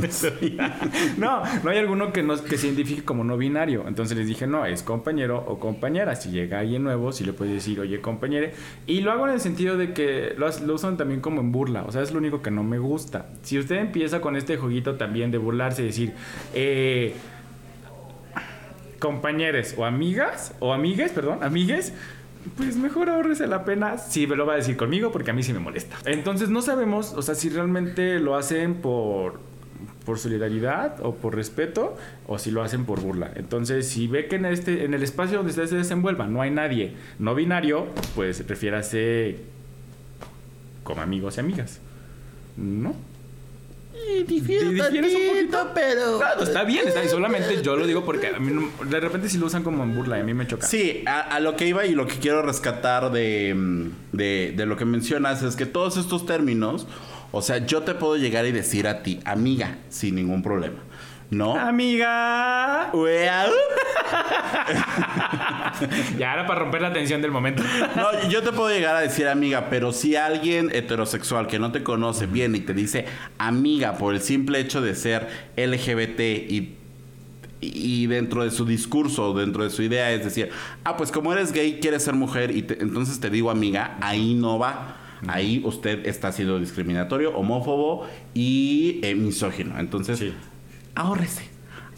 no, no hay alguno que, nos, que se identifique como no binario. Entonces les dije, no, es compañero o compañera. Si llega alguien nuevo, si le puedes decir, oye, compañere. Y lo hago en el sentido de que lo, lo usan también como en burla. O sea, es lo único que no me gusta. Si usted empieza con este jueguito también de burlarse y decir, eh, compañeres o amigas, o amigues, perdón, amigues, pues mejor ahorrese la pena si me lo va a decir conmigo porque a mí sí me molesta. Entonces no sabemos, o sea, si realmente lo hacen por por solidaridad o por respeto o si lo hacen por burla. Entonces, si ve que en este en el espacio donde usted se desenvuelva no hay nadie no binario, pues refiérase como amigos y amigas. ¿No? Difiero ¿Difieres un poquito? pero... Claro, está bien, está bien. Solamente yo lo digo porque a mí no- de repente si lo usan como en burla y a mí me choca. Sí, a, a lo que iba y lo que quiero rescatar de, mm, de, de lo que mencionas es que todos estos términos, o sea, yo te puedo llegar y decir a ti, amiga, sin ningún problema. ¿No? Amiga. Ya era para romper la tensión del momento. No, yo te puedo llegar a decir amiga, pero si alguien heterosexual que no te conoce viene y te dice amiga por el simple hecho de ser LGBT y, y dentro de su discurso, dentro de su idea es decir, ah, pues como eres gay, quieres ser mujer y te- entonces te digo amiga, ahí no va. Ahí usted está siendo discriminatorio, homófobo y eh, misógino. Entonces, Sí. Ahórrese.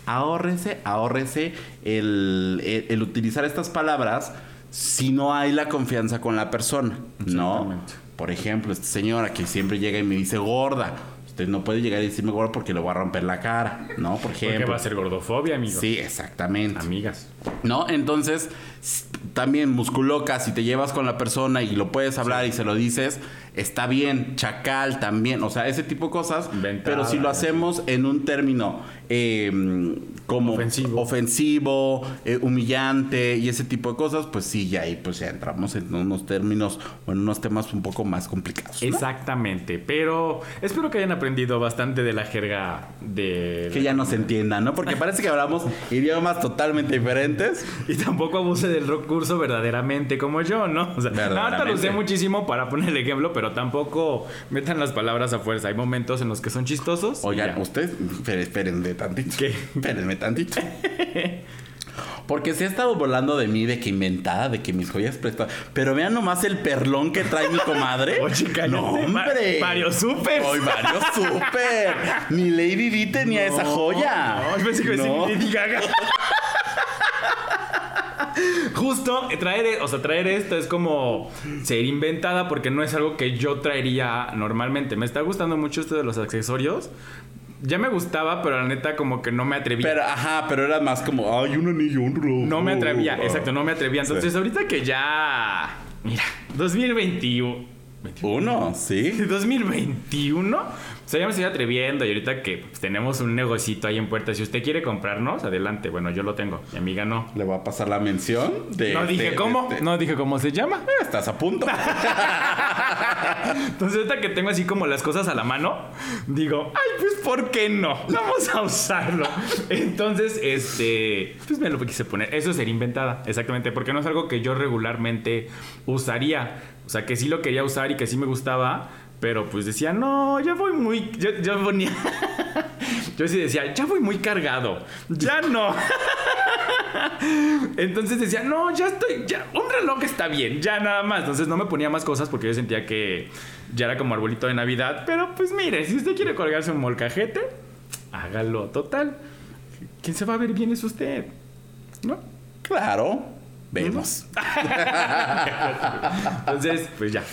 Ahórrese, ahórrese el, el- el utilizar estas palabras si no hay la confianza con la persona, ¿no? Por ejemplo, esta señora que siempre llega y me dice gorda. Usted no puede llegar y decirme gorda porque le voy a romper la cara, ¿no? Por Porque ejemplo. va a ser gordofobia, amigo. Sí, exactamente. Amigas. ¿No? Entonces, también musculoca, si te llevas con la persona y lo puedes hablar y se lo dices, está bien. Chacal también, o sea, ese tipo de cosas. Inventada, pero si lo hacemos en un término eh, como Ofensivo. ofensivo, eh, humillante y ese tipo de cosas, pues sí, ya ahí pues ya entramos en unos términos o en unos temas un poco más complicados. ¿no? Exactamente. Pero espero que hayan aprendido bastante de la jerga de. Que ya no se entiendan, ¿no? Porque parece que hablamos idiomas totalmente diferentes. Y tampoco abuse del recurso verdaderamente como yo, ¿no? O sea, ahorita lo usé muchísimo para poner el ejemplo, pero tampoco metan las palabras a fuerza. Hay momentos en los que son chistosos. Oigan, ustedes, esperen- tantito. ¿Qué? Espérenme tantito. Porque se ha estado volando de mí, de que inventada, de que mis joyas prestadas. Pero vean nomás el perlón que trae mi comadre. Oye, cállate. No, hombre. Va- varios súper. Hoy varios súper. Ni Lady Di tenía esa joya. No, yo pensé que No. Lady Gaga. Justo traer, o sea, traer esto es como ser inventada porque no es algo que yo traería normalmente. Me está gustando mucho esto de los accesorios. Ya me gustaba, pero la neta como que no me atrevía. Pero, ajá, pero era más como, ay, un anillo, un reloj. no me atrevía, Ah. exacto, no me atrevía. Entonces Sí. ahorita que ya... Mira, 2021... Uno, sí. 2021. O sea, ya me estoy atreviendo y ahorita que pues, tenemos un negocito ahí en puerta, si usted quiere comprarnos, adelante. Bueno, yo lo tengo, mi amiga no. Le voy a pasar la mención de. No dije de- cómo, de- de- no dije cómo se llama. Estás a punto. Entonces, ahorita que tengo así como las cosas a la mano, digo, ay, pues, ¿por qué no? Vamos a usarlo. Entonces, este, pues me lo quise poner. Eso sería inventada, exactamente, porque no es algo que yo regularmente usaría. O sea, que sí lo quería usar y que sí me gustaba, pero pues decía, no, ya voy muy. Yo, yo ponía. Yo sí decía, ya voy muy cargado. Ya no. Entonces decía, no, ya estoy, ya, un reloj está bien, ya nada más. Entonces no me ponía más cosas porque yo sentía que ya era como arbolito de Navidad. Pero pues mire, si usted quiere colgarse un molcajete, hágalo total. quien se va a ver bien es usted. ¿No? Claro. Vemos. Entonces, pues ya.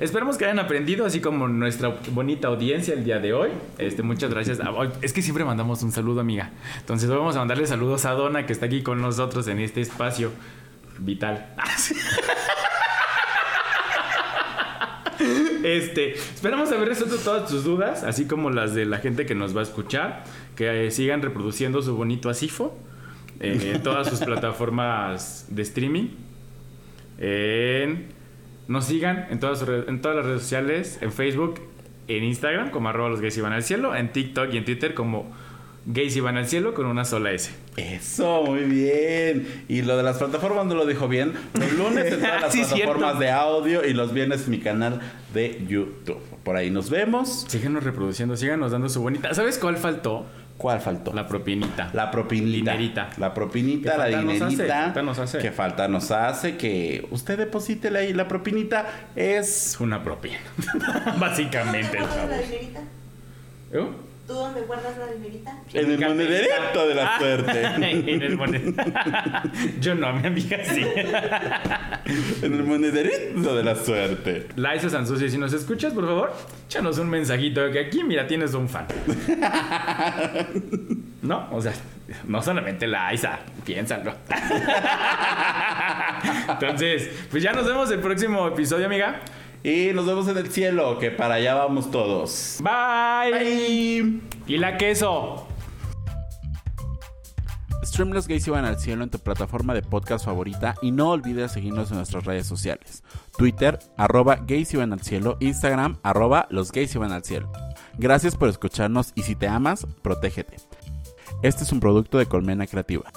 Esperemos que hayan aprendido, así como nuestra bonita audiencia el día de hoy. Este, muchas gracias. Es que siempre mandamos un saludo, amiga. Entonces hoy vamos a mandarle saludos a Donna, que está aquí con nosotros en este espacio vital. Este, esperamos haber resuelto todas tus dudas, así como las de la gente que nos va a escuchar, que eh, sigan reproduciendo su bonito asifo eh, en todas sus plataformas de streaming. En- nos sigan en todas, en todas las redes sociales, en Facebook, en Instagram como arroba los gays iban al cielo, en TikTok y en Twitter como gays iban al cielo con una sola S. Eso, muy bien. Y lo de las plataformas no lo dijo bien. Los lunes en todas las Sí, plataformas cierto. de audio y los viernes mi canal de YouTube. Por ahí nos vemos. Síganos reproduciendo, síganos dando su bonita. ¿Sabes cuál faltó? ¿Cuál faltó? La propinita. La propinita. Dinerita. La propinita, la falta nos hace, dinerita. falta nos hace. Que falta nos hace. Que usted deposite la, la propinita. Es. Es una propina. Básicamente. ¿Tú el la dinerita? ¿Eh? ¿Tú dónde guardas la dinerita? En el monederito de la Ah, suerte. en el monederito. Yo no, mi amiga sí. En el monederito de la suerte. Laisa Sansusi, si nos escuchas, por favor, échanos un mensajito que aquí, mira, tienes un fan. No, o sea, no solamente Laisa, piénsalo. Entonces, pues ya nos vemos el próximo episodio, amiga. Y nos vemos en el cielo. Que para allá vamos todos. Bye. Bye. Y la queso. Stream Los Gays Iban al Cielo en tu plataforma de podcast favorita y no olvides seguirnos en nuestras redes sociales. Twitter, arroba gays iban al cielo, Instagram, arroba los gays iban al cielo. Gracias por escucharnos y si te amas, protégete. Este es un producto de Colmena Creativa.